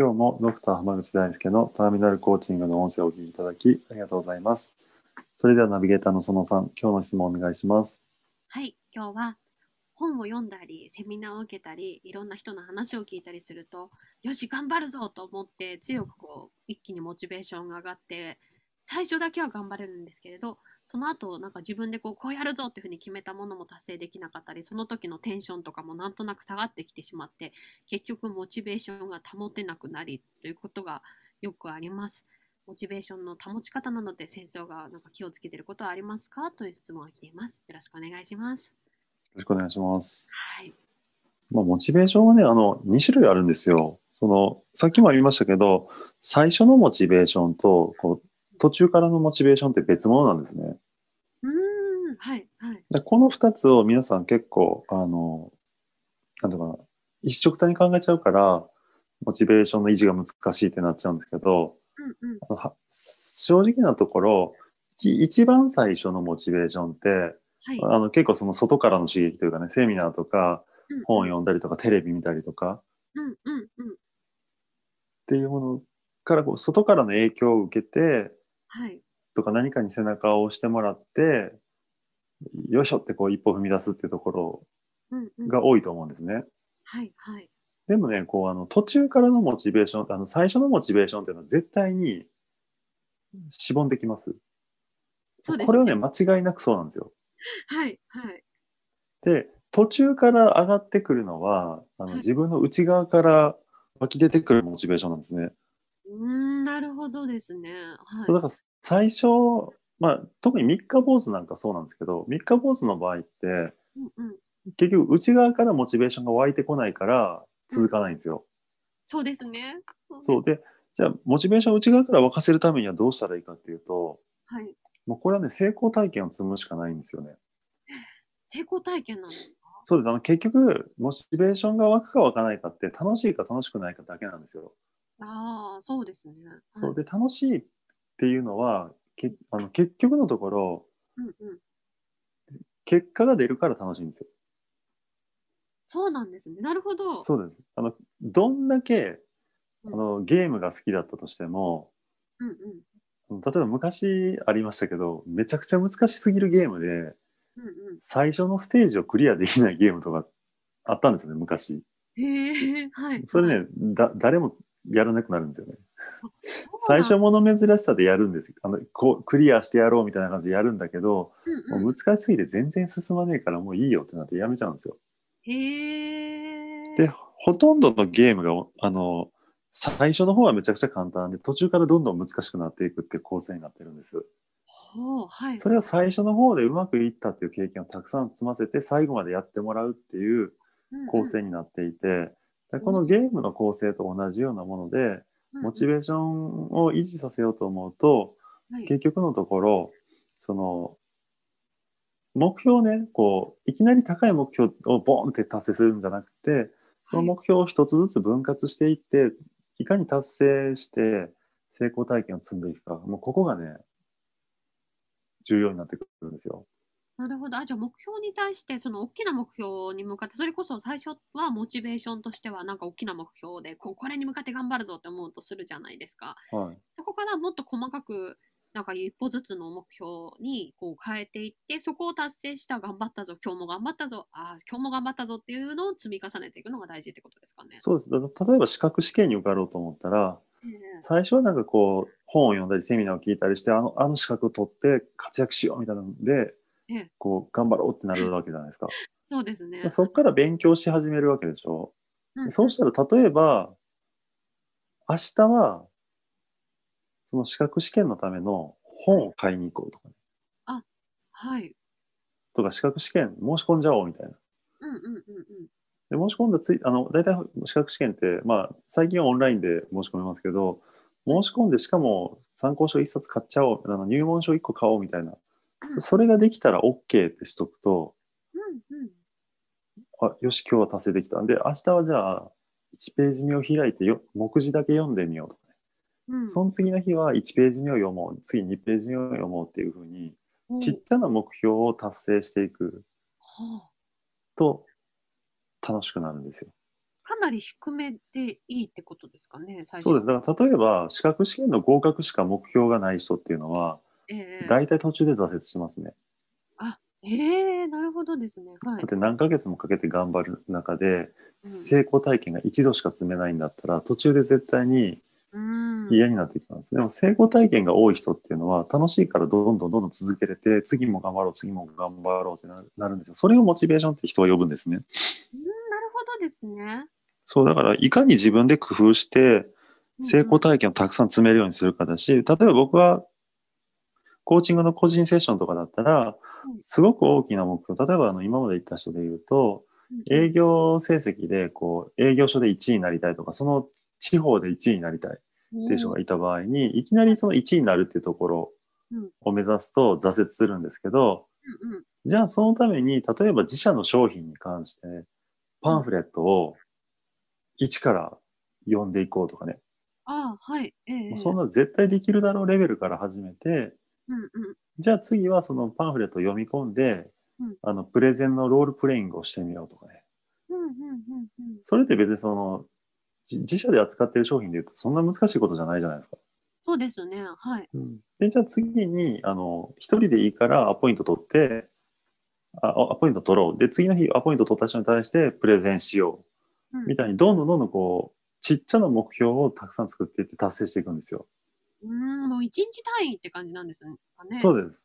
今日もドクター浜口大輔のターミナルコーチングの音声をお聞きいただきありがとうございます。それではナビゲーターの園さん今日の質問をお願いします。はい、今日は本を読んだり、セミナーを受けたり、いろんな人の話を聞いたりすると、よし、頑張るぞと思って強くこう一気にモチベーションが上がって、最初だけは頑張れるんですけれど、その後なんか自分でこうこうやるぞっていうふうに決めたものも達成できなかったり、その時のテンションとかもなんとなく下がってきてしまって、結局モチベーションが保てなくなりということがよくあります。モチベーションの保ち方なので先生がなんか気をつけていることはありますか？という質問が来ています。よろしくお願いします。よろしくお願いしますはい。まあ、モチベーションはね、あの、2種類あるんですよ。その、さっきも言いましたけど、最初のモチベーションと、こう、途中からのモチベーションって別物なんですね。うーん、はい、はい。でこの2つを皆さん結構、あの、なんていうかな、一緒くたに考えちゃうから、モチベーションの維持が難しいってなっちゃうんですけど、うんうん。正直なところ、一一番最初のモチベーションって、はい。あの結構その外からの刺激というかね、セミナーとかうん本を読んだりとかテレビ見たりとかうんうんうん。っていうものからこう外からの影響を受けてはい。とか何かに背中を押してもらってよいしょってこう一歩踏み出すっていうところうんうん。が多いと思うんですね。はいはい。でもね、こうあの途中からのモチベーション、あの最初のモチベーションっていうのは絶対にしぼんできます。そうですね。これはね、間違いなくそうなんですよ。はいはい。で、途中から上がってくるのは、あはいの自分の内側から湧き出てくるモチベーションなんですね。うーん、なるほどですね。はい。そうだから最初、まあ、特に三日坊主なんかそうなんですけど、三日坊主の場合って、うんうん。結局内側からモチベーションが湧いてこないから続かないんですよ。そうですね。そうで、じゃあモチベーションを内側から沸かせるためにはどうしたらいいかっていうと、はい。もうこれはね、成功体験を積むしかないんですよね。成功体験なんですか？そうです。あの結局、モチベーションが湧くか湧かないかって楽しいか楽しくないかだけなんですよ。ああ、そうですね。はいそうで、楽しいっていうのは、けあの結局のところ、うんうん。結果が出るから楽しいんですよ。そうなんですね。なるほど。そうです。あの、どんだけ、うんあの、ゲームが好きだったとしても、うんうん。例えば昔ありましたけど、めちゃくちゃ難しすぎるゲームで、うんうん。最初のステージをクリアできないゲームとかあったんですね、昔。へえ、はい。それはいね、だ、誰もやらなくなるんですよね。最初もの珍しさでやるんですあのこうクリアしてやろうみたいな感じでやるんだけど、うんうんもう難しすぎて全然進まねえからもういいよってなってやめちゃうんですよ。へえ。で、ほとんどのゲームが、あの、最初の方はめちゃくちゃ簡単で、途中からどんどん難しくなっていくっていう構成になってるんです。ほう、はい。それを最初の方でうまくいったっていう経験をたくさん積ませて、最後までやってもらうっていう構成になっていて、でこのゲームの構成と同じようなもので、モチベベーションを維持させようと思うと、はい。結局のところ、その、目標ね、こう、いきなり高い目標をボーンって達成するんじゃなくて、その目標を一つずつ分割していって、いかに達成して成功体験を積んでいくか、もうここがね、重要になってくるんですよ。なるほど。あ、じゃあ目標に対して、その大きな目標に向かって、それこそ最初はモチベーションとしては、なんか大きな目標で、こうこれに向かって頑張るぞって思うとするじゃないですか。はい。そこからもっと細かく、なんか一歩ずつの目標にこう変えていって、そこを達成した頑張ったぞ、今日も頑張ったぞ、あー今日も頑張ったぞっていうのを積み重ねていくのが大事ってことですかね。そうです。例えば資格試験に受かろうと思ったら、ええ最初はなんかこう、本を読んだりセミナーを聞いたりして、あの、あの資格を取って活躍しようみたいなので、ええこう、頑張ろうってなるわけじゃないですか。そうですね。でそこから勉強し始めるわけでしょ。うんでそうしたら、例えば、明日は、その資格試験のための本を買いに行こうとかね、はい。とか資格試験申し込んじゃおうみたいな。うんうんうんうん。で申し込んだついあの大体資格試験って、まあ、最近はオンラインで申し込めますけど申し込んでしかも参考書1冊買っちゃおうあの入門書1個買おうみたいなそそれができたら OK ってしとくとうんうん。あよし今日は達成できたんで明日はじゃあ1ページ目を開いてよ目次だけ読んでみようとかね、うん。その次の日は1ページ目を読もう次2ページ目を読もうっていうふうにおちっちゃな目標を達成していくはあ。と楽しくなるんですよ。かなり低めでいいってことですかね、最初。そうです。だから例えば資格試験の合格しか目標がない人っていうのはええ大体途中で挫折しますね。ええなるほどですね。はいだっ。て何ヶ月もかけて頑張る中でうん成功体験が一度しか積めないんだったら途中で絶対にうん嫌になってきます。でも成功体験が多い人っていうのは楽しいからどんどんどんどん続けれて次も頑張ろう次も頑張ろうってななるんですよ。それをモチベーションって人は呼ぶんですね。うんなるほどですね。そうだからいかに自分で工夫してうん成功体験をたくさん積めるようにするかだし、例えば僕はコーチングの個人セッションとかだったらうん、すごく大きな目標、例えばあの今まで言った人で言うと、営業成績でこう営業所で1位になりたいとか、その地方で1位になりたいっていう人がいた場合に、いきなりその1位になるっていうところうん。を目指すと挫折するんですけど、じゃあそのために、例えば自社の商品に関して、パンフレットを一から読んでいこうとかね、ああ、はい。ええそんな絶対できるだろうレベルから始めて、うんうんじゃあ次はそのパンフレットを読み込んで、うんあのプレゼンのロールプレイングをしてみようとかね。うんうんうんそれって別にその、じ自社で扱ってる商品で言うとそんな難しいことじゃないじゃないですか。そうですね。はい。で、じゃあ次に、あの、一人でいいからアポイント取って、あアポイント取ろう。で、次の日アポイント取った人に対してプレゼンしよう。うんみたいに、どんどんどんどんこう、ちっちゃな目標をたくさん作っていって達成していくんですよ。うん、もう一日単位って感じなんですかね。そうです。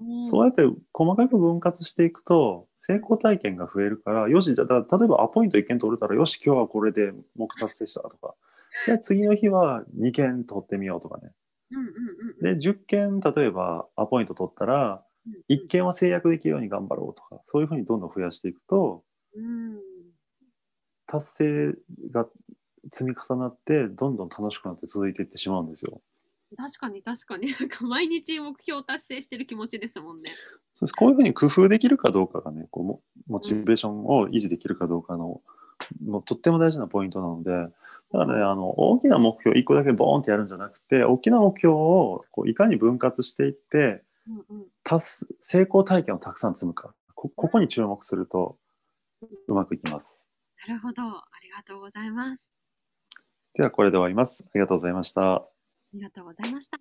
うんそうやって細かく分割していくと、成功体験が増えるから、よし、じゃ例えばアポイント1件取れたら、よし、今日はこれで目標達成したとか、じゃあ次の日は2件取ってみようとかね。うんうんうん。で、10件、例えばアポイント取ったら、うん1件は制約できるように頑張ろうとか、そういうふうにどんどん増やしていくと、うん。達成が積み重なって、どんどん楽しくなって続いていってしまうんですよ。確かに確かに。なんか毎日目標達成してる気持ちですもんね。そうですこういうふうに工夫できるかどうかがね、こうモモチベーションを維持できるかどうかの、もうとっても大事なポイントなので、だからね、あの、大きな目標1個だけボーンってやるんじゃなくて、大きな目標をこういかに分割していって、うんうん。達す成功体験をたくさん積むか、こここに注目するとうまくいきます。なるほど。ありがとうございます。では、これで終わります。ありがとうございました。ありがとうございました。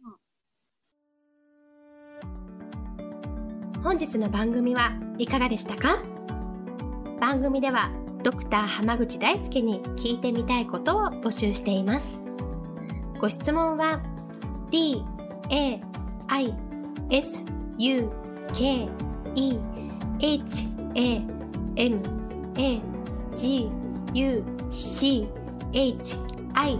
本日の番組はいかがでしたか？番組ではドクター濱口大輔に聞いてみたいことを募集していますご質問は d a i s u k e h a m a g u c h i